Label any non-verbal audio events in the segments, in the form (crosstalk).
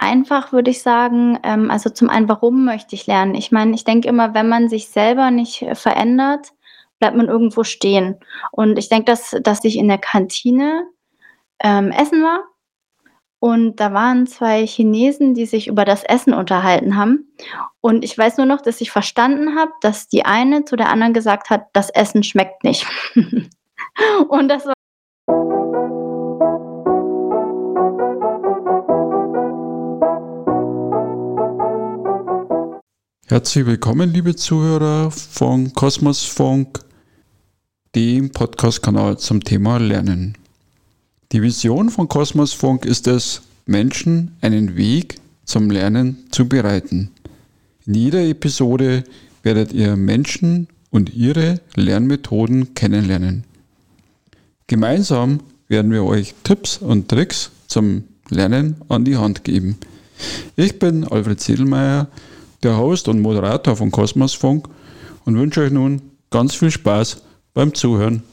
einfach, würde ich sagen. Ähm, also zum einen, warum möchte ich lernen? Ich meine, ich denke immer, wenn man sich selber nicht äh, verändert, bleibt man irgendwo stehen. Und ich denke, dass, dass ich in der Kantine ähm, essen war und da waren zwei Chinesen, die sich über das Essen unterhalten haben. Und ich weiß nur noch, dass ich verstanden habe, dass die eine zu der anderen gesagt hat, das Essen schmeckt nicht. (laughs) und das war Herzlich willkommen, liebe Zuhörer von Kosmos Funk, dem Podcast-Kanal zum Thema Lernen. Die Vision von Kosmos Funk ist es, Menschen einen Weg zum Lernen zu bereiten. In jeder Episode werdet ihr Menschen und ihre Lernmethoden kennenlernen. Gemeinsam werden wir euch Tipps und Tricks zum Lernen an die Hand geben. Ich bin Alfred Ziedelmeier der Host und Moderator von Kosmos Funk und wünsche euch nun ganz viel Spaß beim Zuhören.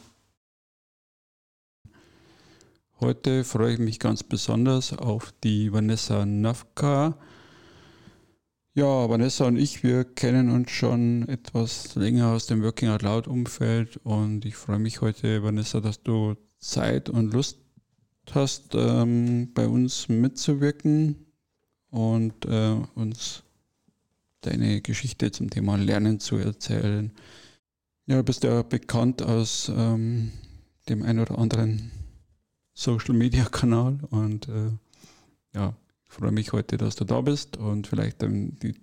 Heute freue ich mich ganz besonders auf die Vanessa Nafka. Ja, Vanessa und ich, wir kennen uns schon etwas länger aus dem Working Out Loud Umfeld und ich freue mich heute, Vanessa, dass du Zeit und Lust hast, ähm, bei uns mitzuwirken und äh, uns deine Geschichte zum Thema Lernen zu erzählen. Ja, du bist ja bekannt aus ähm, dem ein oder anderen Social Media Kanal und äh, ja, ich freue mich heute, dass du da bist und vielleicht ähm, die,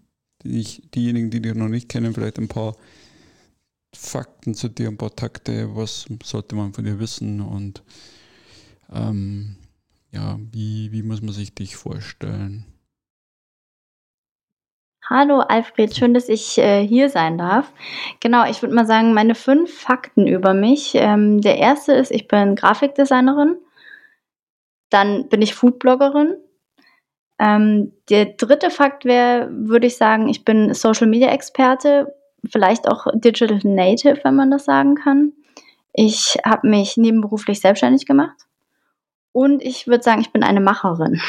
die, diejenigen, die dich noch nicht kennen, vielleicht ein paar Fakten zu dir, ein paar Takte, was sollte man von dir wissen und ähm, ja, wie, wie muss man sich dich vorstellen? Hallo Alfred, schön, dass ich äh, hier sein darf. Genau, ich würde mal sagen, meine fünf Fakten über mich. Ähm, der erste ist, ich bin Grafikdesignerin. Dann bin ich Foodbloggerin. Ähm, der dritte Fakt wäre, würde ich sagen, ich bin Social Media Experte, vielleicht auch Digital Native, wenn man das sagen kann. Ich habe mich nebenberuflich selbstständig gemacht. Und ich würde sagen, ich bin eine Macherin.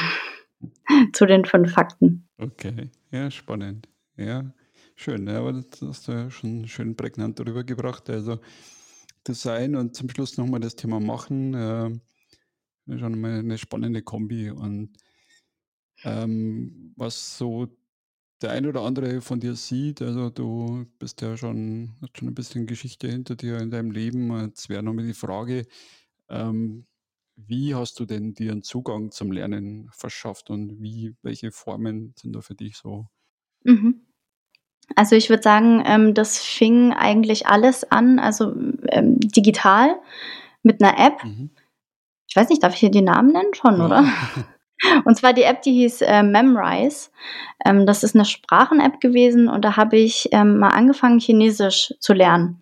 (laughs) Zu den fünf Fakten. Okay. Ja, spannend. Ja, schön. Ja, aber das hast du ja schon schön prägnant darüber gebracht. Also Design und zum Schluss nochmal das Thema Machen. Äh, schon mal eine spannende Kombi. Und ähm, was so der ein oder andere von dir sieht, also du bist ja schon, hast schon ein bisschen Geschichte hinter dir in deinem Leben. Jetzt wäre nochmal die Frage, ähm, wie hast du denn dir einen Zugang zum Lernen verschafft und wie, welche Formen sind da für dich so? Mhm. Also ich würde sagen, ähm, das fing eigentlich alles an, also ähm, digital mit einer App. Mhm. Ich weiß nicht, darf ich hier die Namen nennen schon, ja. oder? (laughs) Und zwar die App, die hieß äh, Memrise. Ähm, das ist eine Sprachen-App gewesen und da habe ich ähm, mal angefangen, Chinesisch zu lernen.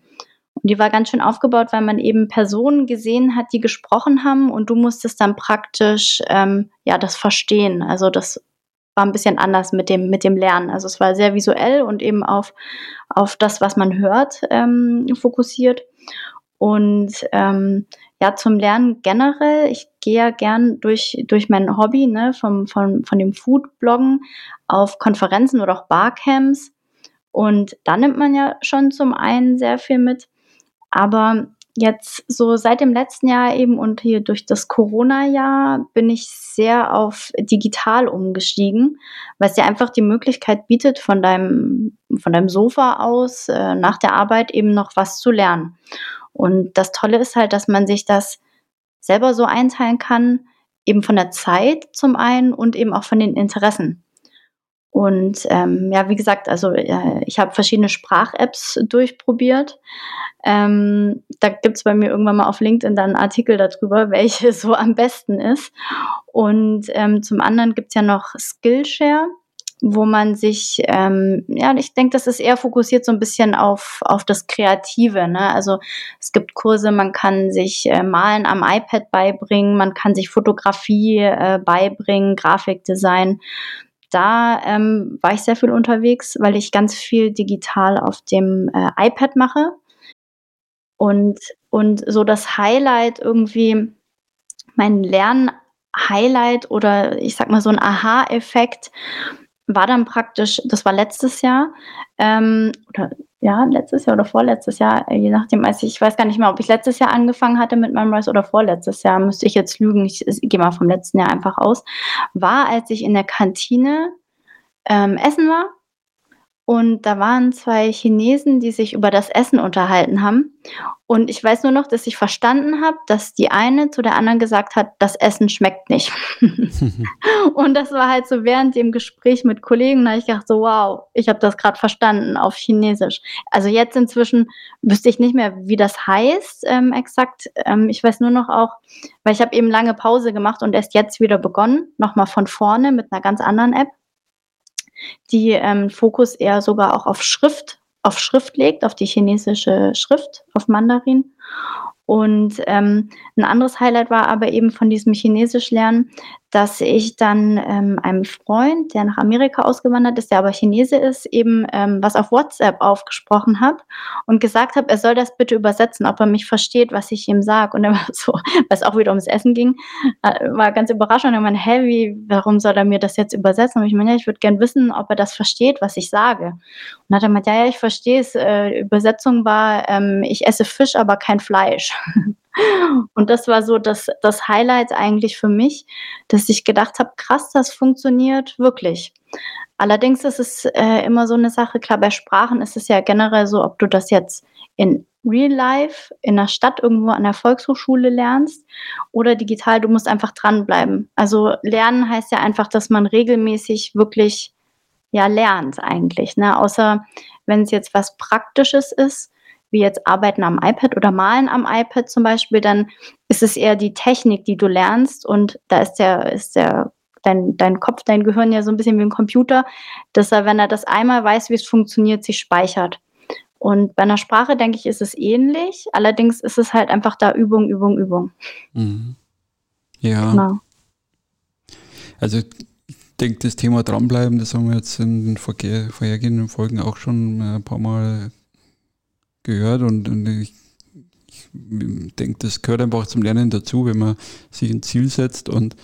Und die war ganz schön aufgebaut, weil man eben Personen gesehen hat, die gesprochen haben und du musstest dann praktisch ähm, ja das verstehen. Also das war ein bisschen anders mit dem mit dem Lernen. Also es war sehr visuell und eben auf auf das, was man hört, ähm, fokussiert. Und ähm, ja, zum Lernen generell, ich gehe ja gern durch, durch mein Hobby, ne, vom, von, von dem Food-Bloggen auf Konferenzen oder auch Barcamps. Und da nimmt man ja schon zum einen sehr viel mit. Aber jetzt so seit dem letzten Jahr eben und hier durch das Corona-Jahr bin ich sehr auf digital umgestiegen, weil es dir einfach die Möglichkeit bietet, von deinem, von deinem Sofa aus äh, nach der Arbeit eben noch was zu lernen. Und das Tolle ist halt, dass man sich das selber so einteilen kann, eben von der Zeit zum einen und eben auch von den Interessen. Und ähm, ja, wie gesagt, also äh, ich habe verschiedene Sprach-Apps durchprobiert. Ähm, da gibt's bei mir irgendwann mal auf LinkedIn dann einen Artikel darüber, (laughs) welche so am besten ist. Und ähm, zum anderen gibt's ja noch Skillshare, wo man sich, ähm, ja, ich denke, das ist eher fokussiert so ein bisschen auf, auf das Kreative. Ne? Also es gibt Kurse, man kann sich äh, Malen am iPad beibringen, man kann sich Fotografie äh, beibringen, Grafikdesign da ähm, war ich sehr viel unterwegs, weil ich ganz viel digital auf dem äh, iPad mache. Und, und so das Highlight irgendwie, mein Lernen Highlight oder ich sag mal so ein Aha-Effekt war dann praktisch, das war letztes Jahr, ähm, oder ja, letztes Jahr oder vorletztes Jahr, je nachdem, also ich weiß gar nicht mehr, ob ich letztes Jahr angefangen hatte mit Memrise oder vorletztes Jahr, müsste ich jetzt lügen, ich, ich gehe mal vom letzten Jahr einfach aus, war, als ich in der Kantine ähm, essen war und da waren zwei Chinesen, die sich über das Essen unterhalten haben. Und ich weiß nur noch, dass ich verstanden habe, dass die eine zu der anderen gesagt hat, das Essen schmeckt nicht. (laughs) und das war halt so während dem Gespräch mit Kollegen, da habe ich gedacht, so wow, ich habe das gerade verstanden auf Chinesisch. Also jetzt inzwischen wüsste ich nicht mehr, wie das heißt ähm, exakt. Ähm, ich weiß nur noch auch, weil ich habe eben lange Pause gemacht und erst jetzt wieder begonnen, nochmal von vorne mit einer ganz anderen App die ähm, Fokus eher sogar auch auf Schrift, auf Schrift legt, auf die chinesische Schrift, auf Mandarin. Und ähm, ein anderes Highlight war aber eben von diesem Chinesisch lernen, dass ich dann ähm, einem Freund, der nach Amerika ausgewandert ist, der aber Chinese ist, eben ähm, was auf WhatsApp aufgesprochen habe und gesagt habe, er soll das bitte übersetzen, ob er mich versteht, was ich ihm sage. Und er war (laughs) so, weil es auch wieder ums Essen ging, äh, war ganz überrascht und er meinte, hä, wie, warum soll er mir das jetzt übersetzen? Und ich meine, ja, ich würde gern wissen, ob er das versteht, was ich sage. Und hat er gemeint, ja, ja, ich verstehe es. Äh, Übersetzung war, ähm, ich esse Fisch, aber kein Fleisch. (laughs) Und das war so das, das Highlight eigentlich für mich, dass ich gedacht habe, krass, das funktioniert wirklich. Allerdings ist es äh, immer so eine Sache, klar, bei Sprachen ist es ja generell so, ob du das jetzt in Real Life, in der Stadt irgendwo an der Volkshochschule lernst oder digital, du musst einfach dranbleiben. Also lernen heißt ja einfach, dass man regelmäßig wirklich ja lernt eigentlich. Ne? Außer wenn es jetzt was Praktisches ist, wie jetzt Arbeiten am iPad oder Malen am iPad zum Beispiel, dann ist es eher die Technik, die du lernst und da ist der, ist der dein, dein Kopf, dein Gehirn ja so ein bisschen wie ein Computer, dass er, wenn er das einmal weiß, wie es funktioniert, sich speichert. Und bei einer Sprache, denke ich, ist es ähnlich. Allerdings ist es halt einfach da Übung, Übung, Übung. Mhm. Ja. Genau. Also ich denke, das Thema dranbleiben, das haben wir jetzt in den vorhergehenden Folgen auch schon ein paar Mal gehört und, und ich, ich denke, das gehört einfach zum Lernen dazu, wenn man sich ein Ziel setzt und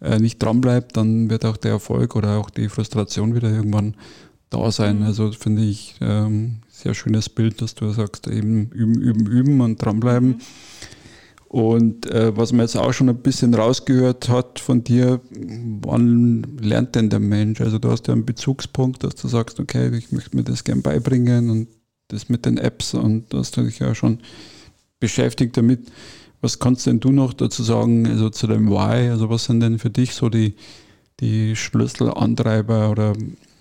äh, nicht dranbleibt, dann wird auch der Erfolg oder auch die Frustration wieder irgendwann da sein. Mhm. Also finde ich ähm, sehr schönes Bild, dass du sagst, eben üben, üben, üben und dranbleiben. Mhm. Und äh, was man jetzt auch schon ein bisschen rausgehört hat von dir, wann lernt denn der Mensch? Also du hast ja einen Bezugspunkt, dass du sagst, okay, ich möchte mir das gern beibringen und das mit den Apps und da hast du dich ja schon beschäftigt damit. Was kannst denn du noch dazu sagen, also zu dem Why? Also was sind denn für dich so die, die Schlüsselantreiber oder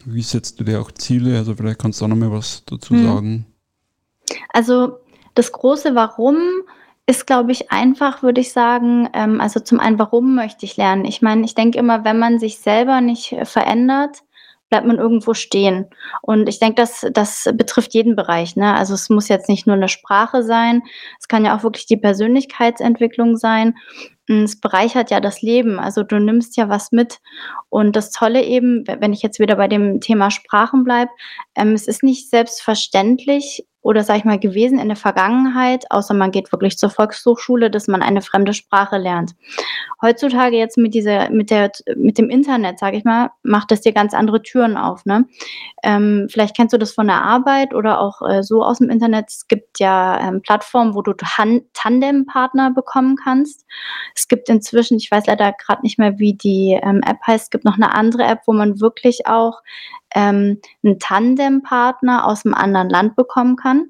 wie setzt du dir auch Ziele? Also vielleicht kannst du auch noch mal was dazu hm. sagen. Also das große Warum ist, glaube ich, einfach, würde ich sagen. Ähm, also zum einen, warum möchte ich lernen? Ich meine, ich denke immer, wenn man sich selber nicht verändert, bleibt man irgendwo stehen. Und ich denke, das, das betrifft jeden Bereich. Ne? Also es muss jetzt nicht nur eine Sprache sein, es kann ja auch wirklich die Persönlichkeitsentwicklung sein. Es bereichert ja das Leben. Also du nimmst ja was mit. Und das Tolle eben, wenn ich jetzt wieder bei dem Thema Sprachen bleibe, ähm, es ist nicht selbstverständlich, oder sage ich mal gewesen in der Vergangenheit, außer man geht wirklich zur Volkshochschule, dass man eine fremde Sprache lernt. Heutzutage jetzt mit dieser, mit der, mit dem Internet, sage ich mal, macht das dir ganz andere Türen auf. Ne? Ähm, vielleicht kennst du das von der Arbeit oder auch äh, so aus dem Internet. Es gibt ja ähm, Plattformen, wo du Tandempartner bekommen kannst. Es gibt inzwischen, ich weiß leider gerade nicht mehr, wie die ähm, App heißt, es gibt noch eine andere App, wo man wirklich auch ähm, einen Tandempartner aus einem anderen Land bekommen kann.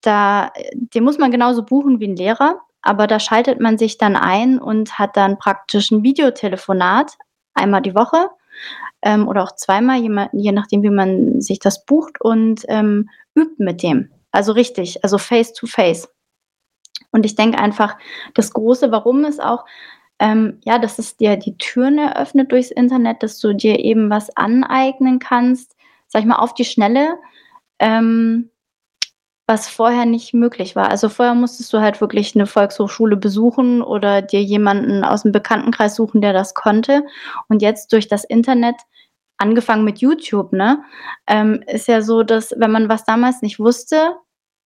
Da, den muss man genauso buchen wie ein Lehrer, aber da schaltet man sich dann ein und hat dann praktisch ein Videotelefonat einmal die Woche ähm, oder auch zweimal, je, je, nachdem, wie man sich das bucht und ähm, übt mit dem. Also richtig, also face to face. Und ich denke einfach, das große Warum ist auch, ähm, ja, dass es dir die Türen eröffnet durchs Internet, dass du dir eben was aneignen kannst, sag ich mal, auf die Schnelle, ähm, was vorher nicht möglich war. Also vorher musstest du halt wirklich eine Volkshochschule besuchen oder dir jemanden aus dem Bekanntenkreis suchen, der das konnte. Und jetzt durch das Internet, angefangen mit YouTube, ne, ähm, ist ja so, dass wenn man was damals nicht wusste,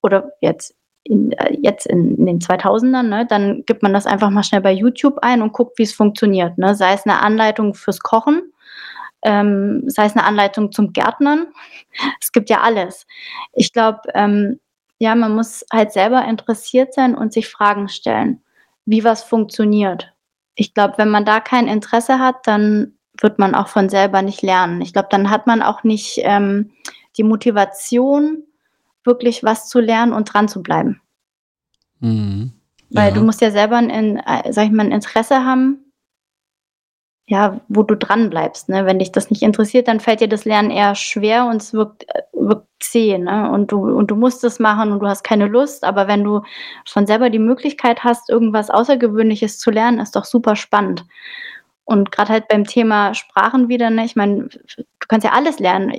oder jetzt in, äh, jetzt in, in, den 2000ern, ne, dann gibt man das einfach mal schnell bei YouTube ein und guckt, wie es funktioniert. Ne? Sei es eine Anleitung fürs Kochen, ähm, sei es eine Anleitung zum Gärtnern. (laughs) Es gibt ja alles. Ich glaube, ähm, ja, man muss halt selber interessiert sein und sich Fragen stellen, wie was funktioniert. Ich glaube, wenn man da kein Interesse hat, dann wird man auch von selber nicht lernen. Ich glaube, dann hat man auch nicht ähm, die Motivation, wirklich was zu lernen und dran zu bleiben. Mhm. Weil ja. du musst ja selber ein, sag ich mal, ein Interesse haben, ja, wo du dran bleibst. Ne? Wenn dich das nicht interessiert, dann fällt dir das Lernen eher schwer und es wirkt, äh, wirkt zäh. Ne? Und, du, und du musst es machen und du hast keine Lust. Aber wenn du von selber die Möglichkeit hast, irgendwas Außergewöhnliches zu lernen, ist doch super spannend. Und gerade halt beim Thema Sprachen wieder, ne, ich meine, du kannst ja alles lernen.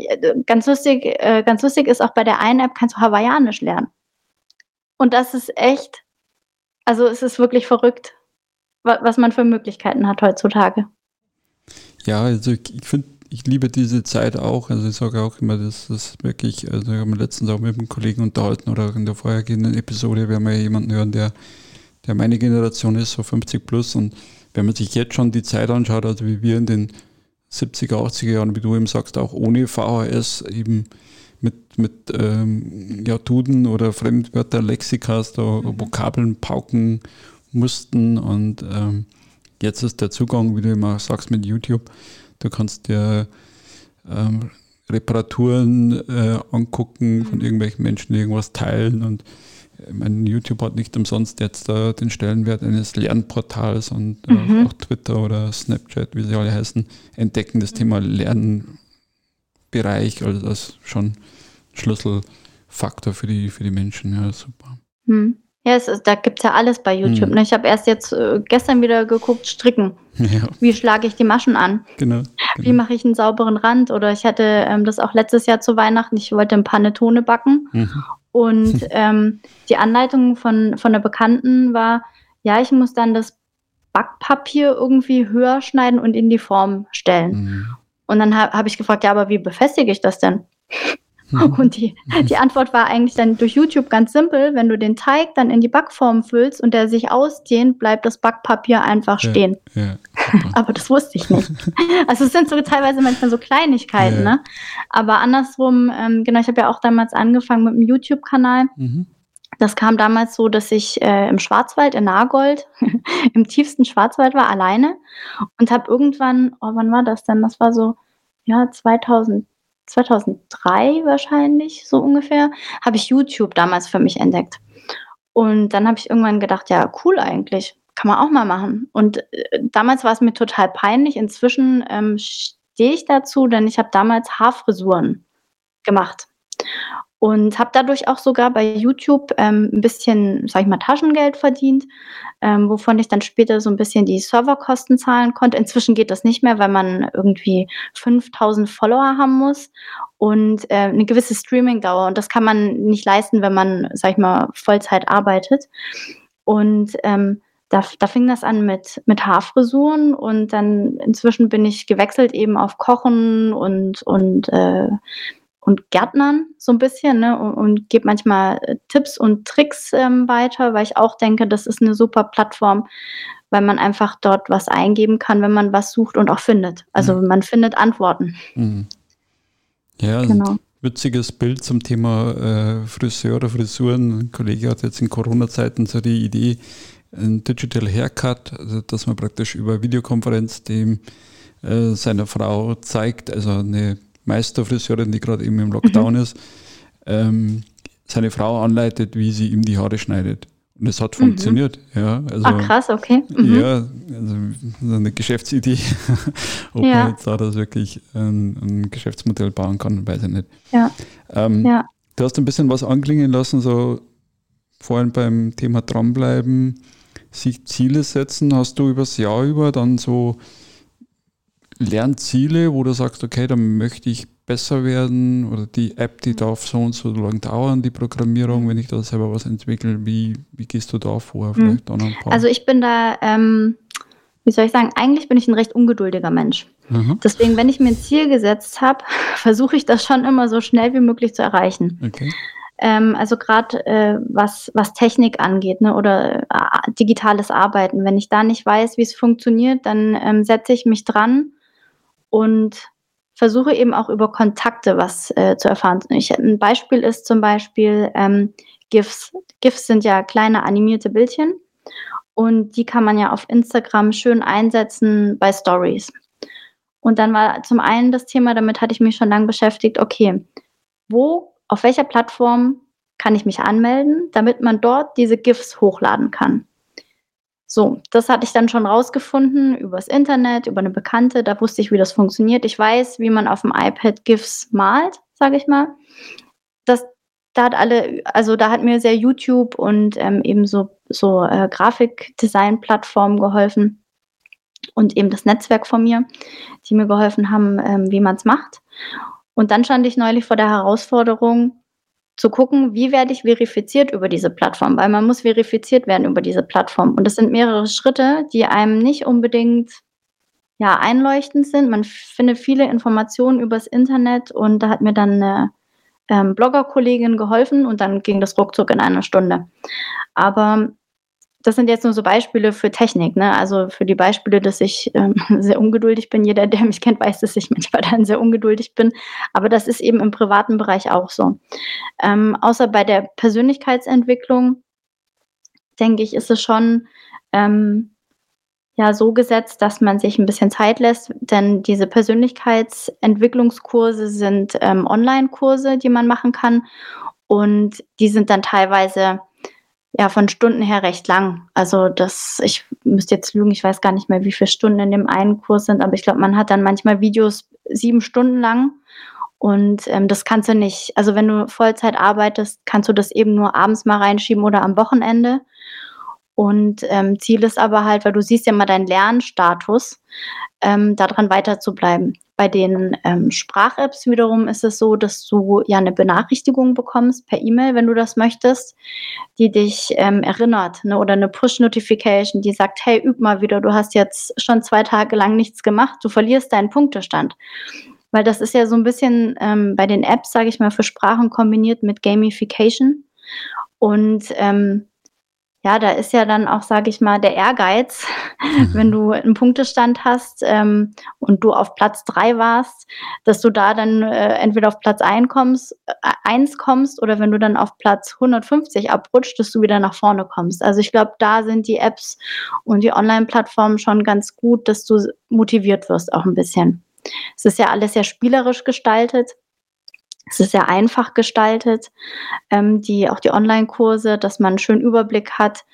Ganz lustig, äh, ganz lustig ist auch bei der einen App kannst du Hawaiianisch lernen. Und das ist echt, also es ist wirklich verrückt, was man für Möglichkeiten hat heutzutage. Ja, also ich, ich finde, ich liebe diese Zeit auch. Also ich sage auch immer, das wirklich, also ich habe mir letztens auch mit einem Kollegen unterhalten oder in der vorhergehenden Episode wir ja jemanden hören, der, der meine Generation ist, so 50 plus und wenn man sich jetzt schon die Zeit anschaut, also wie wir in den 70er, 80er Jahren, wie du eben sagst, auch ohne VHS eben mit, mit ähm, ja, Duden oder Fremdwörter, Lexikas, da mhm. Vokabeln pauken mussten und ähm, jetzt ist der Zugang, wie du immer sagst, mit YouTube. Du kannst dir ähm, Reparaturen äh, angucken von mhm. irgendwelchen Menschen, irgendwas teilen und mein YouTube hat nicht umsonst jetzt äh, den Stellenwert eines Lernportals und äh, mhm. auch Twitter oder Snapchat, wie sie alle heißen, entdecken das Thema Lernbereich also als schon Schlüsselfaktor für die, für die Menschen. Ja, super. Mhm. Ja, es ist, da gibt es ja alles bei YouTube. Mhm. Ne? Ich habe erst jetzt äh, gestern wieder geguckt, Stricken. Ja. Wie schlage ich die Maschen an? Genau. genau. Wie mache ich einen sauberen Rand? Oder ich hatte ähm, das auch letztes Jahr zu Weihnachten, ich wollte ein Panettone backen. Mhm. Und (laughs) ähm, die Anleitung von, von der Bekannten war, ja, ich muss dann das Backpapier irgendwie höher schneiden und in die Form stellen. Mhm. Und dann ha habe ich gefragt, ja, aber wie befestige ich das denn? Mhm. (laughs) Und die, die Antwort war eigentlich dann durch YouTube ganz simpel. Wenn du den Teig dann in die Backform füllst und der sich ausdehnt, bleibt das Backpapier einfach stehen. Ja, ja, (laughs) Aber das wusste ich nicht. (laughs) Also es sind so teilweise manchmal so Kleinigkeiten, ja. ne? Aber andersrum, ähm, genau, ich habe ja auch damals angefangen mit einem YouTube-Kanal. Mhm. Das kam damals so, dass ich äh, im Schwarzwald in Nagold, (laughs) im tiefsten Schwarzwald war, alleine und habe irgendwann, oh, wann war das denn? Das war so, ja, 2000 2003 wahrscheinlich, so ungefähr, habe ich YouTube damals für mich entdeckt. Und dann habe ich irgendwann gedacht, ja, cool eigentlich, kann man auch mal machen. Und äh, damals war es mir total peinlich. Inzwischen ähm, stehe ich dazu, denn ich habe damals Haarfrisuren gemacht und habe dadurch auch sogar bei YouTube ähm, ein bisschen, sag ich mal, Taschengeld verdient, ähm, wovon ich dann später so ein bisschen die Serverkosten zahlen konnte. Inzwischen geht das nicht mehr, weil man irgendwie 5000 Follower haben muss und äh, eine gewisse Streaming-Dauer. Und das kann man nicht leisten, wenn man, sag ich mal, Vollzeit arbeitet. Und ähm, da, da, fing das an mit, mit Haarfrisuren und dann inzwischen bin ich gewechselt eben auf Kochen und, und äh, und Gärtnern so ein bisschen ne, und, und gebe manchmal äh, Tipps und Tricks ähm, weiter, weil ich auch denke, das ist eine super Plattform, weil man einfach dort was eingeben kann, wenn man was sucht und auch findet. Also mhm. man findet Antworten. Mhm. Ja, genau. witziges Bild zum Thema äh, Friseur oder Frisuren. Ein Kollege hat jetzt in Corona-Zeiten so die Idee, ein Digital Haircut, also dass man praktisch über Videokonferenz dem äh, seiner Frau zeigt, also eine Meisterfriseurin, die gerade eben im Lockdown mhm. ist, ähm, seine Frau anleitet, wie sie ihm die Haare schneidet. Und es hat mhm. funktioniert. Ja, also, ah, krass, okay. Mhm. Ja, also eine Geschäftsidee. (laughs) Ob ja. man jetzt da das wirklich ein, ein, Geschäftsmodell bauen kann, weiß ich nicht. Ja. Ähm, ja. Du hast ein bisschen was anklingen lassen, so vorhin beim Thema dranbleiben, sich Ziele setzen. Hast du übers Jahr über dann so Lernziele, wo du sagst, okay, dann möchte ich besser werden oder die App, die darf so und so lang dauern, die Programmierung, wenn ich da selber was entwickle, wie, wie gehst du da vor? Hm. Vielleicht mhm. Also ich bin da, ähm, wie soll ich sagen, eigentlich bin ich ein recht ungeduldiger Mensch. Mhm. Deswegen, wenn ich mir ein Ziel gesetzt habe, (laughs) versuche ich das schon immer so schnell wie möglich zu erreichen. Okay. Ähm, also gerade äh, was, was Technik angeht ne, oder äh, digitales Arbeiten. Wenn ich da nicht weiß, wie es funktioniert, dann ähm, setze ich mich dran und versuche eben auch über Kontakte was äh, zu erfahren. Ich, ein Beispiel ist zum Beispiel ähm, GIFs. GIFs sind ja kleine animierte Bildchen und die kann man ja auf Instagram schön einsetzen bei Stories. Und dann war zum einen das Thema, damit hatte ich mich schon lange beschäftigt, okay, wo, auf welcher Plattform kann ich mich anmelden, damit man dort diese GIFs hochladen kann. So, das hatte ich dann schon rausgefunden übers Internet, über eine Bekannte. Da wusste ich, wie das funktioniert. Ich weiß, wie man auf dem iPad GIFs malt, sage ich mal. Das, da hat alle, also da hat mir sehr YouTube und ähm, eben so, so äh, Grafikdesign-Plattformen geholfen und eben das Netzwerk von mir, die mir geholfen haben, ähm, wie man es macht. Und dann stand ich neulich vor der Herausforderung, zu gucken, wie werde ich verifiziert über diese Plattform, weil man muss verifiziert werden über diese Plattform. Und das sind mehrere Schritte, die einem nicht unbedingt ja, einleuchtend sind. Man findet viele Informationen übers Internet und da hat mir dann eine ähm, Bloggerkollegin geholfen und dann ging das ruckzuck in einer Stunde. Aber das sind jetzt nur so Beispiele für Technik, ne? Also für die Beispiele, dass ich ähm, (laughs) sehr ungeduldig bin. Jeder, der mich kennt, weiß, dass ich manchmal dann sehr ungeduldig bin. Aber das ist eben im privaten Bereich auch so. Ähm, außer bei der Persönlichkeitsentwicklung, denke ich, ist es schon ähm, ja so gesetzt, dass man sich ein bisschen Zeit lässt, denn diese Persönlichkeitsentwicklungskurse sind ähm, Online-Kurse, die man machen kann. Und die sind dann teilweise ja, von Stunden her recht lang. Also das, ich müsste jetzt lügen, ich weiß gar nicht mehr, wie viele Stunden in dem einen Kurs sind, aber ich glaube, man hat dann manchmal Videos sieben Stunden lang und ähm, das kannst du nicht. Also wenn du Vollzeit arbeitest, kannst du das eben nur abends mal reinschieben oder am Wochenende. Und ähm, Ziel ist aber halt, weil du siehst ja mal deinen Lernstatus, ähm, daran weiter zu bleiben. Bei den ähm, Sprach-Apps wiederum ist es so, dass du ja eine Benachrichtigung bekommst per E-Mail, wenn du das möchtest, die dich ähm, erinnert ne? oder eine Push-Notification, die sagt, hey, üb mal wieder, du hast jetzt schon zwei Tage lang nichts gemacht, du verlierst deinen Punktestand. Weil das ist ja so ein bisschen ähm, bei den Apps, sage ich mal, für Sprachen kombiniert mit Gamification. Und ähm, ja, da ist ja dann auch, sage ich mal, der Ehrgeiz, (laughs) mhm. wenn du einen Punktestand hast ähm, und du auf Platz drei warst, dass du da dann äh, entweder auf Platz ein kommst, äh, eins kommst oder wenn du dann auf Platz 150 abrutscht, dass du wieder nach vorne kommst. Also ich glaube, da sind die Apps und die Online-Plattformen schon ganz gut, dass du motiviert wirst auch ein bisschen. Es ist ja alles sehr spielerisch gestaltet. Es ist sehr einfach gestaltet, ähm, die, auch die Online-Kurse, dass man einen schönen Überblick hat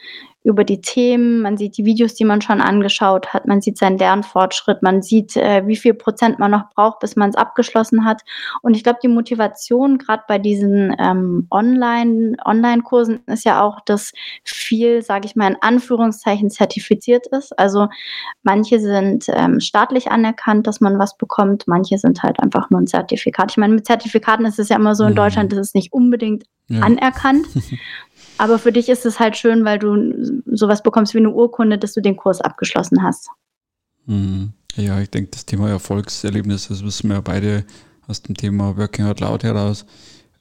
über die Themen, man sieht die Videos, die man schon angeschaut hat, man sieht seinen Lernfortschritt, man sieht, äh, wie viel Prozent man noch braucht, bis man es abgeschlossen hat. Und ich glaube, die Motivation gerade bei diesen ähm, Online, Online-Kursen ist ja auch, dass viel, sage ich mal, in Anführungszeichen zertifiziert ist. Also manche sind ähm, staatlich anerkannt, dass man was bekommt, manche sind halt einfach nur ein Zertifikat. Ich meine, mit Zertifikaten ist es ja immer so in mhm. Deutschland, das ist nicht unbedingt ja. anerkannt. (laughs) Aber für dich ist es halt schön, weil du sowas bekommst wie eine Urkunde, dass du den Kurs abgeschlossen hast. Mhm. Ja, ich denke, das Thema Erfolgserlebnis, das wissen wir ja beide aus dem Thema Working Out Loud heraus.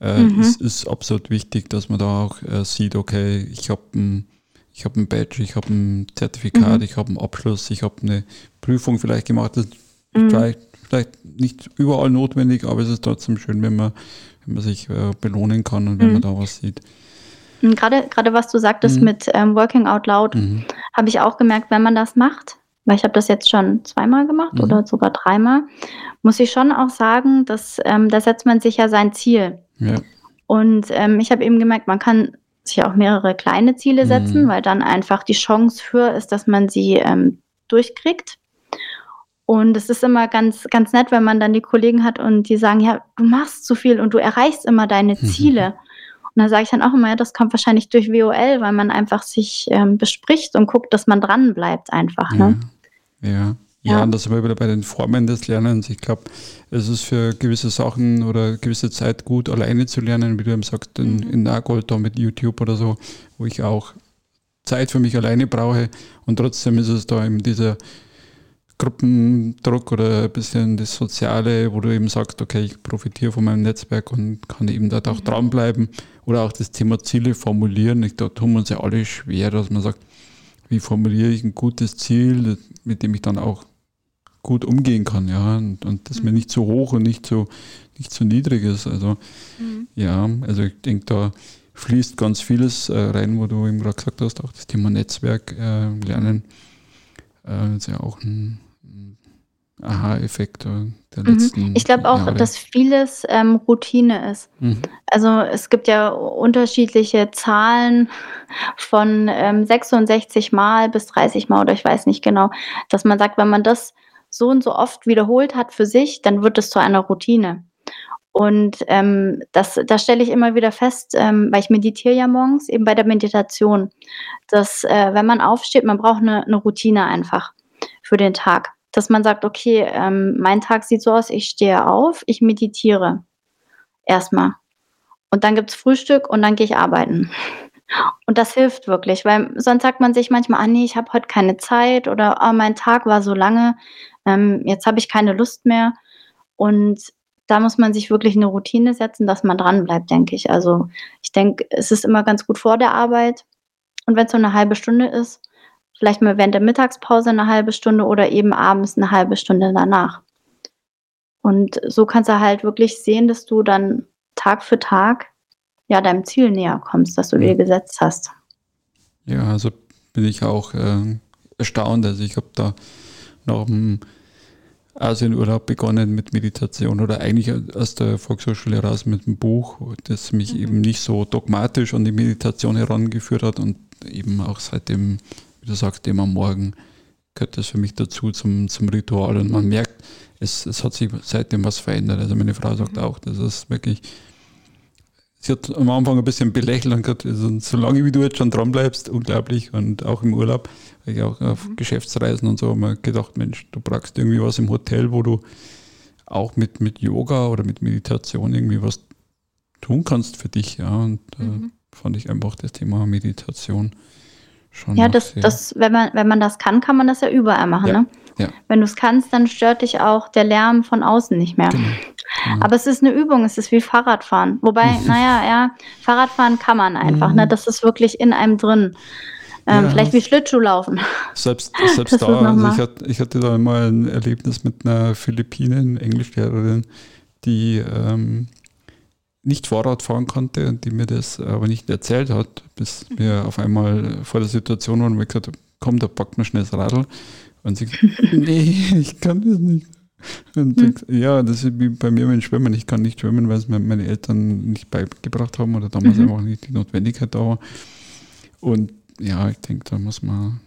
Äh, mhm. Es ist absolut wichtig, dass man da auch äh, sieht, okay, ich habe ein, hab ein Badge, ich habe ein Zertifikat, mhm. ich habe einen Abschluss, ich habe eine Prüfung vielleicht gemacht. Das ist mhm. vielleicht, vielleicht nicht überall notwendig, aber es ist trotzdem schön, wenn man, wenn man sich äh, belohnen kann und wenn man mhm. da was sieht. Hm, gerade, gerade was du sagtest mhm. mit ähm, Working Out Loud, mhm. habe ich auch gemerkt, wenn man das macht, weil ich habe das jetzt schon zweimal gemacht mhm. oder sogar dreimal, muss ich schon auch sagen, dass ähm, da setzt man sich ja sein Ziel. Ja. Und ähm, ich habe eben gemerkt, man kann sich auch mehrere kleine Ziele mhm. setzen, weil dann einfach die Chance für ist, dass man sie ähm, durchkriegt. Und es ist immer ganz, ganz nett, wenn man dann die Kollegen hat und die sagen, ja, du machst zu viel und du erreichst immer deine (laughs) Ziele. Und da sage ich dann auch immer, ja, das kommt wahrscheinlich durch WOL, weil man einfach sich ähm, bespricht und guckt, dass man dran bleibt einfach. Ne? Ja. ja. Ja, und das sind wir wieder bei den Formen des Lernens. Ich glaube, es ist für gewisse Sachen oder gewisse Zeit gut, alleine zu lernen, wie du eben sagst, in, mhm. in Nagold da mit YouTube oder so, wo ich auch Zeit für mich alleine brauche. Und trotzdem ist es da eben dieser Gruppendruck oder ein bisschen das Soziale, wo du eben sagst, okay, ich profitiere von meinem Netzwerk und kann eben dort auch mhm. dranbleiben. Oder auch das Thema Ziele formulieren. Ich, da tun wir uns ja alle schwer, dass man sagt, wie formuliere ich ein gutes Ziel, mit dem ich dann auch gut umgehen kann, ja, und, und das mhm. mir nicht zu hoch und nicht zu, nicht zu niedrig ist. Also, mhm. ja, also ich denke, da fließt ganz vieles äh, rein, wo du eben gerade gesagt hast, auch das Thema Netzwerk äh, lernen, äh, ist ja auch ein, Aha-Effekt der mhm. letzten Ich glaube auch, Jahre. dass vieles ähm, Routine ist. Mhm. Also es gibt ja unterschiedliche Zahlen von ähm, 66 Mal bis 30 Mal oder ich weiß nicht genau, dass man sagt, wenn man das so und so oft wiederholt hat für sich, dann wird es zu einer Routine. Und ähm, das, das stelle ich immer wieder fest, ähm, weil ich meditiere ja morgens, eben bei der Meditation, dass äh, wenn man aufsteht, man braucht eine, eine Routine einfach für den Tag. Dass man sagt, okay, ähm, mein Tag sieht so aus, ich stehe auf, ich meditiere erstmal. Und dann gibt es Frühstück und dann gehe ich arbeiten. Und das hilft wirklich, weil sonst sagt man sich manchmal, ah nee, ich habe heute keine Zeit oder oh, mein Tag war so lange, ähm, jetzt habe ich keine Lust mehr. Und da muss man sich wirklich eine Routine setzen, dass man dran bleibt, denke ich. Also ich denke, es ist immer ganz gut vor der Arbeit. Und wenn es so eine halbe Stunde ist, vielleicht mal während der Mittagspause eine halbe Stunde oder eben abends eine halbe Stunde danach. Und so kannst du halt wirklich sehen, dass du dann Tag für Tag ja deinem Ziel näher kommst, das du dir gesetzt hast. Ja, also bin ich auch äh, erstaunt. Also ich habe da noch ein Asienurlaub begonnen mit Meditation oder eigentlich aus der Volkshochschule raus mit einem Buch, das mich mhm. eben nicht so dogmatisch an die Meditation herangeführt hat und eben auch seitdem, du sagst, immer morgen gehört das für mich dazu zum, zum Ritual und man merkt, es, es hat sich seitdem was verändert. Also meine Frau sagt auch, das ist wirklich sie hat am Anfang ein bisschen belächelt und gesagt, also, solange wie du jetzt schon dran bleibst, unglaublich. Und auch im Urlaub, ich auch auf mhm. Geschäftsreisen und so, habe mir gedacht, Mensch, du brauchst irgendwie was im Hotel, wo du auch mit, mit Yoga oder mit Meditation irgendwie was tun kannst für dich. Ja. Und äh, mhm. äh, fand ich einfach das Thema Meditation schon. Ja, das, das, wenn man, wenn man das kann, kann man das ja überall machen. Ja. Ne? Ja. Wenn du es kannst, dann stört dich auch der Lärm von außen nicht mehr. Genau. Genau. (laughs) Aber es ist eine Übung, es ist wie Fahrradfahren. Wobei, (laughs) naja, ja, Fahrradfahren kann man einfach, ne? Mhm. Das ist wirklich in einem drin. Ähm, ja. Vielleicht wie Schlittschuhlaufen. (laughs) Selbst, selbst da, also ich, hatte, ich hatte da mal ein Erlebnis mit einer Philippinen, Englischlehrerin, die ähm, nicht Fahrrad fahren konnte und die mir das aber nicht erzählt hat, bis wir auf einmal vor der Situation waren, wo ich gesagt habe, komm, da packt man schnell das Radl. Und sie (laughs) nee, ich kann das nicht. Und hm. ja, das ist wie bei mir mit dem Schwimmen. Ich kann nicht schwimmen, weil es meine Eltern nicht beigebracht haben oder damals mhm. einfach nicht die Notwendigkeit da war. Und ja, ich denke, da muss man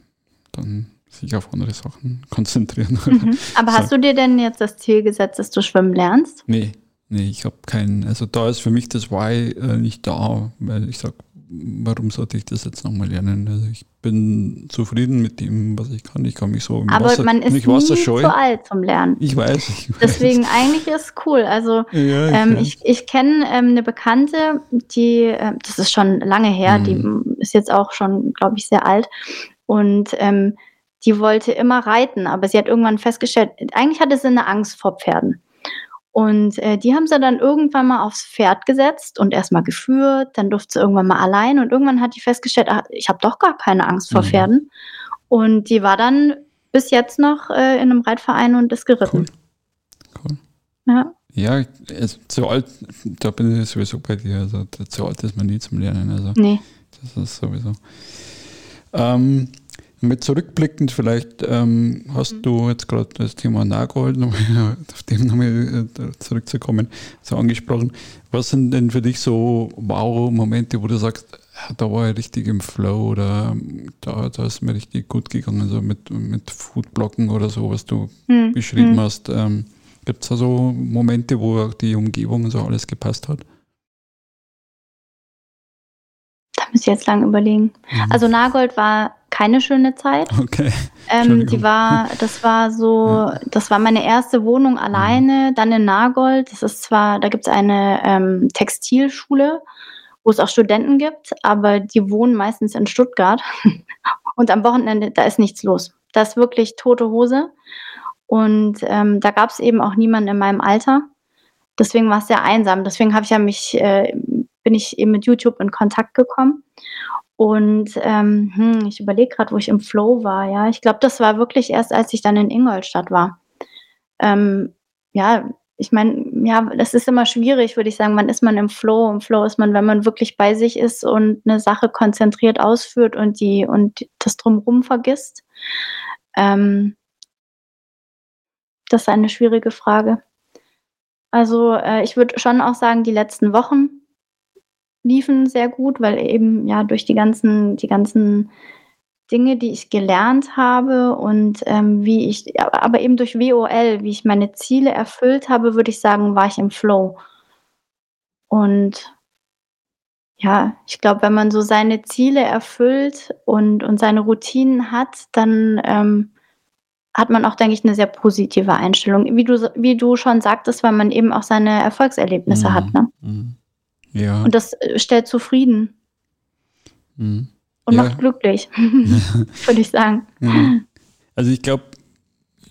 dann sich auf andere Sachen konzentrieren. Mhm. Aber (laughs) so. hast du dir denn jetzt das Ziel gesetzt, dass du schwimmen lernst? Nee, nee, ich habe keinen. Also da ist für mich das Why äh, nicht da, weil ich sage, warum sollte ich das jetzt nochmal lernen? Also ich bin zufrieden mit dem, was ich kann. Ich kann mich so im Aber Wasser, man ist nie Wasser zu alt zum Lernen. Ich weiß. Ich weiß. Deswegen eigentlich ist es cool. Also ja, ich, ähm, ich, ich kenne ähm, eine Bekannte, die, äh, das ist schon lange her, mhm. die ist jetzt auch schon, glaube ich, sehr alt. Und ähm, die wollte immer reiten, aber sie hat irgendwann festgestellt, eigentlich hatte sie eine Angst vor Pferden. Und äh, die haben sie dann irgendwann mal aufs Pferd gesetzt und erstmal geführt, dann durfte sie irgendwann mal allein und irgendwann hat die festgestellt, ach, ich habe doch gar keine Angst vor mhm. Pferden. Und die war dann bis jetzt noch äh, in einem Reitverein und ist geritten. Cool. cool. Ja. Ja, zu alt, da bin ich sowieso bei dir. Also zu alt ist man nie zum Lernen. Also nee. Das ist sowieso. Ähm, mit zurückblickend vielleicht ähm, hast mhm. du jetzt gerade das Thema Nagold, (laughs) auf dem nochmal äh, zurückzukommen, so angesprochen. Was sind denn für dich so Wow-Momente, wo du sagst, da war ich richtig im Flow oder da, da ist mir richtig gut gegangen, also mit, mit Foodblocken oder so, was du mhm. beschrieben mhm. hast. Ähm, Gibt es da so Momente, wo auch die Umgebung so alles gepasst hat? Da muss ich jetzt lang überlegen. Mhm. Also Nagold war keine schöne Zeit. (laughs) Okay. Ähm, die war, das war so, das war meine erste Wohnung alleine, dann in Nagold. Das ist zwar, da gibt es eine ähm, Textilschule, wo es auch Studenten gibt, aber die wohnen meistens in Stuttgart. (laughs) Und am Wochenende, da ist nichts los. Da ist wirklich tote Hose. Und ähm, da gab es eben auch niemanden in meinem Alter. Deswegen war es sehr einsam. Deswegen habe ich ja mich, äh, bin ich eben mit YouTube in Kontakt gekommen. Und ähm, hm, ich überlege gerade, wo ich im Flow war. Ja, ich glaube, das war wirklich erst, als ich dann in Ingolstadt war. Ähm, ja, ich meine, ja, das ist immer schwierig, würde ich sagen. Wann ist man im Flow? Im Flow ist man, wenn man wirklich bei sich ist und eine Sache konzentriert ausführt und die und das drumherum vergisst. Ähm, das ist eine schwierige Frage. Also äh, ich würde schon auch sagen, die letzten Wochen liefen sehr gut, weil eben ja durch die ganzen, die ganzen Dinge, die ich gelernt habe und ähm, wie ich, aber eben durch WOL, wie ich meine Ziele erfüllt habe, würde ich sagen, war ich im Flow. Und ja, ich glaube, wenn man so seine Ziele erfüllt und, und seine Routinen hat, dann ähm, hat man auch, denke ich, eine sehr positive Einstellung. Wie du, wie du schon sagtest, weil man eben auch seine Erfolgserlebnisse Mhm. hat. Ne? Mhm. Ja. Und das äh, stellt zufrieden Mhm. und Ja. macht glücklich, (laughs) (laughs) würde ich sagen. Mhm. Also ich glaube,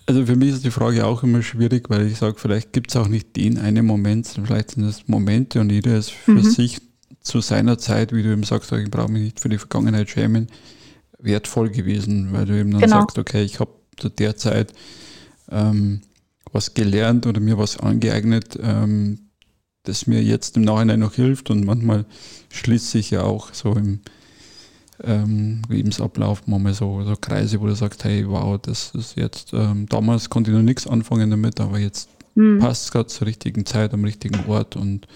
also für mich ist die Frage auch immer schwierig, weil ich sage, vielleicht gibt es auch nicht den einen Moment, sondern vielleicht sind es Momente und jeder ist für Mhm. sich zu seiner Zeit, wie du eben sagst, ich brauche mich nicht für die Vergangenheit schämen, wertvoll gewesen, weil du eben dann Genau. sagst, okay, ich habe zu der Zeit ähm, was gelernt oder mir was angeeignet, ähm, das mir jetzt im Nachhinein noch hilft und manchmal schließt sich ja auch so im ähm, Lebensablauf manchmal so, so Kreise, wo du sagst, hey, wow, das ist jetzt, ähm, damals konnte ich noch nichts anfangen damit, aber jetzt Hm. passt es gerade zur richtigen Zeit, am richtigen Ort und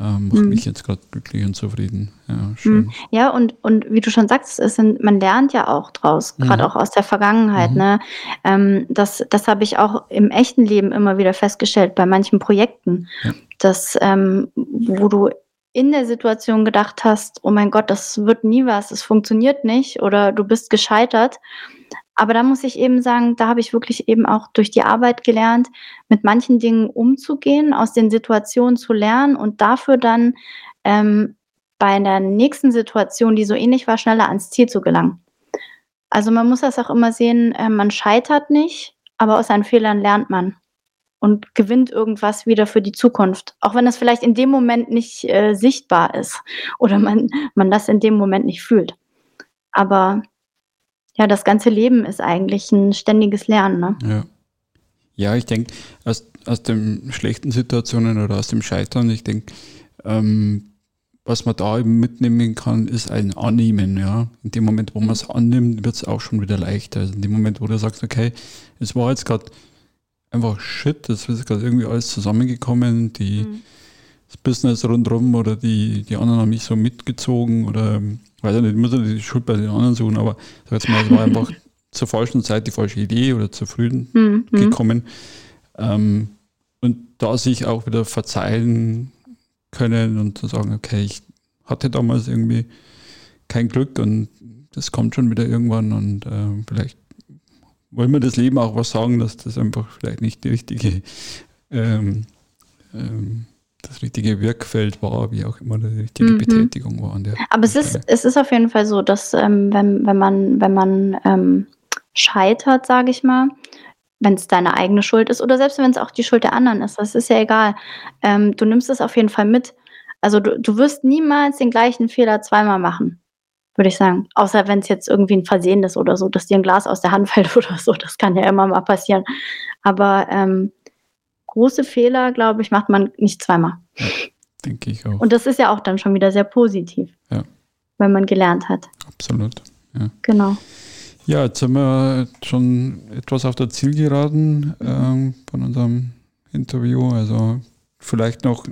ähm, macht Mhm. mich jetzt gerade glücklich und zufrieden. Ja, schön. Ja, und, und wie du schon sagst, es sind, man lernt ja auch draus, gerade Mhm. auch aus der Vergangenheit. Mhm. Ne? Ähm, das das habe ich auch im echten Leben immer wieder festgestellt, bei manchen Projekten, Ja. Dass ähm, wo du in der Situation gedacht hast, oh mein Gott, das wird nie was, es funktioniert nicht oder du bist gescheitert. Aber da muss ich eben sagen, da habe ich wirklich eben auch durch die Arbeit gelernt, mit manchen Dingen umzugehen, aus den Situationen zu lernen und dafür dann ähm, bei der nächsten Situation, die so ähnlich war, schneller ans Ziel zu gelangen. Also man muss das auch immer sehen, äh, man scheitert nicht, aber aus seinen Fehlern lernt man und gewinnt irgendwas wieder für die Zukunft. Auch wenn das vielleicht in dem Moment nicht äh, sichtbar ist oder man, man das in dem Moment nicht fühlt. Aber ja, das ganze Leben ist eigentlich ein ständiges Lernen. Ne? Ja. Ja, ich denke, aus, aus den schlechten Situationen oder aus dem Scheitern, ich denke, ähm, was man da eben mitnehmen kann, ist ein Annehmen. Ja? In dem Moment, wo man es annimmt, wird es auch schon wieder leichter. Also in dem Moment, wo du sagst, okay, es war jetzt gerade einfach Shit, es ist gerade irgendwie alles zusammengekommen, die, Mhm. das Business rundherum oder die, die anderen haben mich so mitgezogen oder weiß ich nicht, ich muss die Schuld bei den anderen suchen, aber sag jetzt mal, es war einfach (laughs) zur falschen Zeit die falsche Idee oder zu früh. Mhm. gekommen. Ähm, und da sich auch wieder verzeihen können und zu sagen, okay, ich hatte damals irgendwie kein Glück und das kommt schon wieder irgendwann und äh, vielleicht wollen wir das Leben auch was sagen, dass das einfach vielleicht nicht die richtige, ähm, ähm, das richtige Wirkfeld war, wie auch immer die richtige Mhm. Betätigung war. Aber es ist, es ist auf jeden Fall so, dass ähm, wenn, wenn man, wenn man ähm, scheitert, sage ich mal, wenn es deine eigene Schuld ist oder selbst wenn es auch die Schuld der anderen ist, das ist ja egal. Ähm, du nimmst es auf jeden Fall mit. Also du, du wirst niemals den gleichen Fehler zweimal machen, würde ich sagen. Außer wenn es jetzt irgendwie ein Versehen ist oder so, dass dir ein Glas aus der Hand (laughs) fällt oder so. Das kann ja immer mal passieren. Aber ähm, große Fehler, glaube ich, macht man nicht zweimal. Denke ich auch. Und das ist ja auch dann schon wieder sehr positiv, Ja. wenn man gelernt hat. Absolut. Genau. Ja, jetzt sind wir schon etwas auf der Zielgeraden ähm, von unserem Interview. Also vielleicht noch,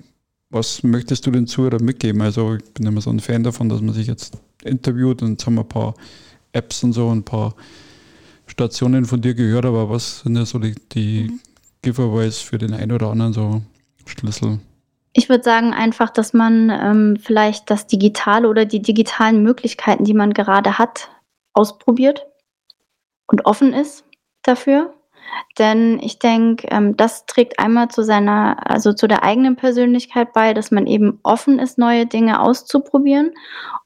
was möchtest du den Zuhörern mitgeben? Also ich bin immer so ein Fan davon, dass man sich jetzt interviewt und jetzt haben wir ein paar Apps und so, ein paar Stationen von dir gehört, aber was sind ja so die, die Giveaways für den einen oder anderen so Schlüssel? Ich würde sagen einfach, dass man ähm, vielleicht das Digitale oder die digitalen Möglichkeiten, die man gerade hat, ausprobiert und offen ist dafür. Denn ich denke, ähm, das trägt einmal zu seiner also zu der eigenen Persönlichkeit bei, dass man eben offen ist, neue Dinge auszuprobieren.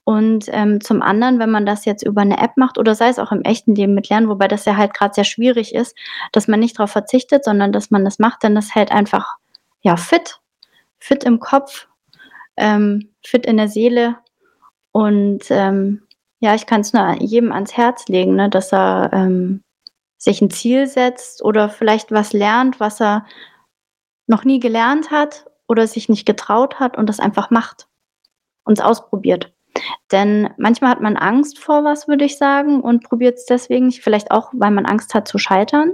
Und, ähm, zum anderen, wenn man das jetzt über eine App macht oder sei es auch im echten Leben mit Lernen, wobei das ja halt gerade sehr schwierig ist, dass man nicht darauf verzichtet, sondern dass man das macht, denn das hält einfach, ja, fit. Fit im Kopf, ähm, fit in der Seele und, ähm, ja, ich kann es nur jedem ans Herz legen, ne, dass er, ähm, sich ein Ziel setzt oder vielleicht was lernt, was er noch nie gelernt hat oder sich nicht getraut hat und das einfach macht und es ausprobiert. Denn manchmal hat man Angst vor was, würde ich sagen, und probiert es deswegen nicht, vielleicht auch, weil man Angst hat zu scheitern.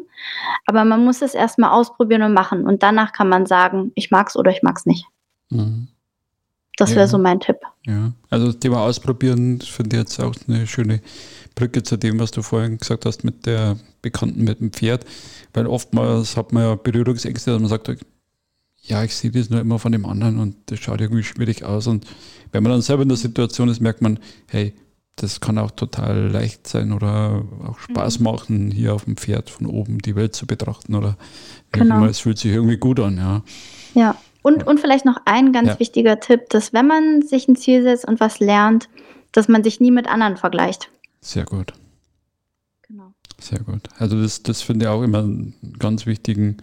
Aber man muss es erst mal ausprobieren und machen und danach kann man sagen: „Ich mag es oder ich mag es nicht.“ Mhm. Das wäre Ja. so mein Tipp. Ja, also das Thema Ausprobieren finde ich jetzt auch eine schöne Brücke zu dem, was du vorhin gesagt hast mit der Bekannten mit dem Pferd. Weil oftmals hat man ja Berührungsängste, dass man sagt, ja, ich sehe das nur immer von dem anderen und das schaut irgendwie schwierig aus. Und wenn man dann selber in der Situation ist, merkt man, hey, das kann auch total leicht sein oder auch Spaß Mhm. machen, hier auf dem Pferd von oben die Welt zu betrachten oder Genau. immer, es fühlt sich irgendwie gut an, ja. Ja. Und und vielleicht noch ein ganz Ja. wichtiger Tipp, dass wenn man sich ein Ziel setzt und was lernt, dass man sich nie mit anderen vergleicht. Sehr gut. Genau. Sehr gut. Also das, das finde ich auch immer einen ganz wichtigen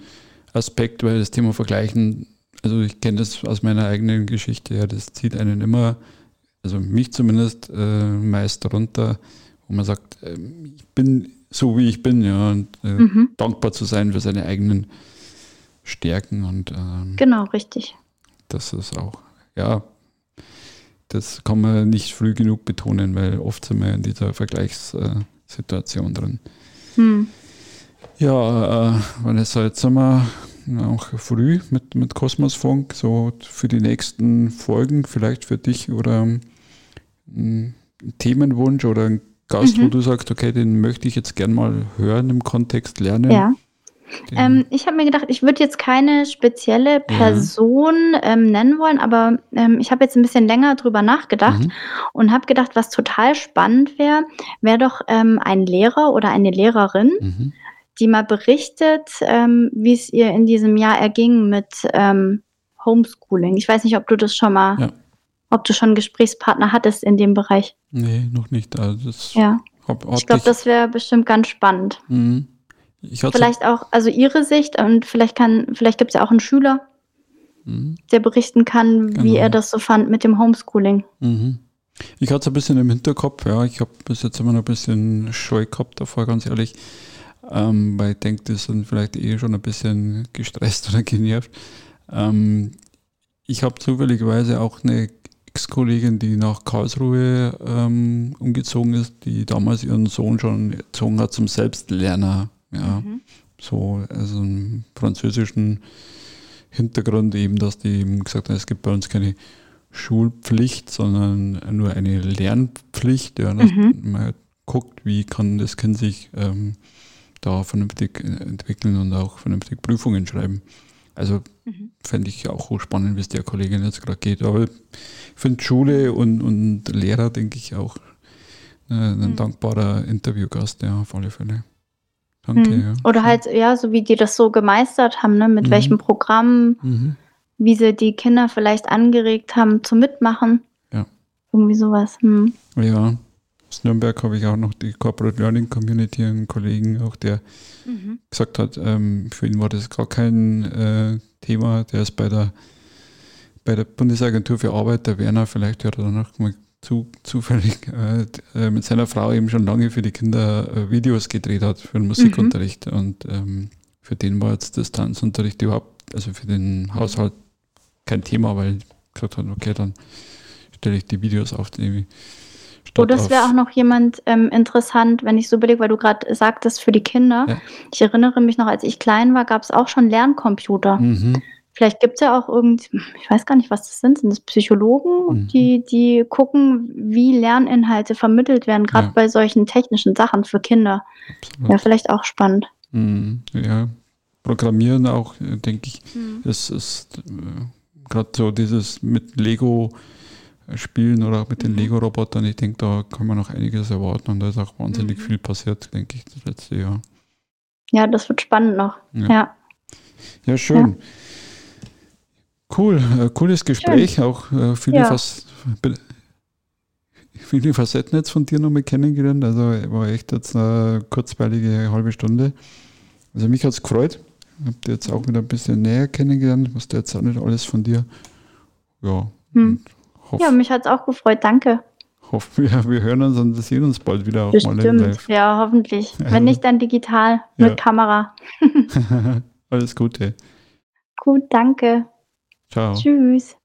Aspekt, weil das Thema Vergleichen, also ich kenne das aus meiner eigenen Geschichte, ja, das zieht einen immer, also mich zumindest, äh, meist runter, wo man sagt, ähm, ich bin so wie ich bin, ja, und äh, Mhm. dankbar zu sein für seine eigenen Stärken und ähm, Genau, richtig. das ist auch, ja, das kann man nicht früh genug betonen, weil oft sind wir in dieser Vergleichssituation drin. Mhm. Ja, äh, Vanessa, jetzt sind wir auch früh mit, mit Kosmosfunk, so für die nächsten Folgen, vielleicht für dich oder ein Themenwunsch oder ein Gast, wo Mhm. du sagst, okay, den möchte ich jetzt gern mal hören im Kontext lernen. Ja. Ähm, ich habe mir gedacht, ich würde jetzt keine spezielle Person, ähm, nennen wollen, aber, ähm, ich habe jetzt ein bisschen länger drüber nachgedacht Mhm. und habe gedacht, was total spannend wäre, wäre doch, ähm, ein Lehrer oder eine Lehrerin, Mhm. die mal berichtet, ähm, wie es ihr in diesem Jahr erging mit, ähm, Homeschooling. Ich weiß nicht, ob du das schon mal Ja. ob du schon Gesprächspartner hattest in dem Bereich. Nee, noch nicht. Also Ja. Ich glaube, das wäre bestimmt ganz spannend. Mhm. Vielleicht auch also ihre Sicht und vielleicht kann vielleicht gibt's ja auch 'n Schüler, Mhm. der berichten kann, wie Genau. er das so fand mit dem Homeschooling. Mhm. Ich hatte es ein bisschen im Hinterkopf, ja. Ich habe bis jetzt immer noch ein bisschen Scheu gehabt davor, ganz ehrlich. Ähm, weil ich denke, die sind vielleicht eh schon ein bisschen gestresst oder genervt. Ähm, ich habe zufälligerweise auch eine Ex-Kollegin, die nach Karlsruhe ähm, umgezogen ist, die damals ihren Sohn schon erzogen hat zum Selbstlerner. Ja, Mhm. so also einen französischen Hintergrund eben, dass die eben gesagt haben, es gibt bei uns keine Schulpflicht, sondern nur eine Lernpflicht, ja, dass Mhm. man halt guckt, wie kann das Kind sich ähm, da vernünftig entwickeln und auch vernünftig Prüfungen schreiben. Also Mhm. fände ich auch hochspannend, wie es der Kollegin jetzt gerade geht. Aber ich finde Schule und, und Lehrer, denke ich, auch äh, ein Mhm. dankbarer Interviewgast, ja, auf alle Fälle. Danke, Mhm. ja. Oder halt, ja, so wie die das so gemeistert haben, ne, mit Mhm. welchem Programm, Mhm. wie sie die Kinder vielleicht angeregt haben zum Mitmachen. Ja. Irgendwie so was. Mhm. Ja, aus Nürnberg habe ich auch noch die Corporate Learning Community, einen Kollegen auch, der Mhm. gesagt hat, ähm, für ihn war das gar kein äh, Thema. Der ist bei der, bei der Bundesagentur für Arbeit, der Werner, vielleicht hört er danach mal zu, zufällig, äh, äh, mit seiner Frau eben schon lange für die Kinder äh, Videos gedreht hat für den Musikunterricht. Und ähm, für den war jetzt Distanzunterricht überhaupt, also für den Haushalt kein Thema, weil gesagt hat, okay, dann stelle ich die Videos auf die Oh, statt das wäre auch noch jemand ähm, interessant, wenn ich so überlege, weil du gerade sagtest, für die Kinder. Ja. Ich erinnere mich noch, als ich klein war, gab es auch schon Lerncomputer. Mhm. Vielleicht gibt es ja auch irgend, ich weiß gar nicht, was das sind. Sind das Psychologen, Mhm. die, die gucken, wie Lerninhalte vermittelt werden, gerade Ja. bei solchen technischen Sachen für Kinder. Absolut. Ja, vielleicht auch spannend. Mhm, ja, Programmieren auch, äh, denke ich, ist, ist äh, gerade so dieses mit Lego spielen oder auch mit den Mhm. Lego-Robotern. Ich denke, da kann man noch einiges erwarten und da ist auch wahnsinnig Mhm. viel passiert, denke ich, das letzte Jahr. Ja, das wird spannend noch. Ja. Ja, ja schön. Ja. Cool, äh, cooles Gespräch, schön. auch äh, viele, ja. viele Facetten jetzt von dir nochmal kennengelernt. Also war echt jetzt eine kurzweilige halbe Stunde. Also mich hat es gefreut. Ich habe dir jetzt auch wieder ein bisschen näher kennengelernt, was du jetzt auch nicht alles von dir. Ja, hm. hoff, ja mich hat es auch gefreut, danke. Hoffe, wir, (laughs) wir hören uns und sehen uns bald wieder auch Bestimmt. mal live. Ja, hoffentlich. (laughs) Wenn nicht, dann digital mit. Kamera. (laughs) alles Gute. Gut, danke. Ciao. Tschüss.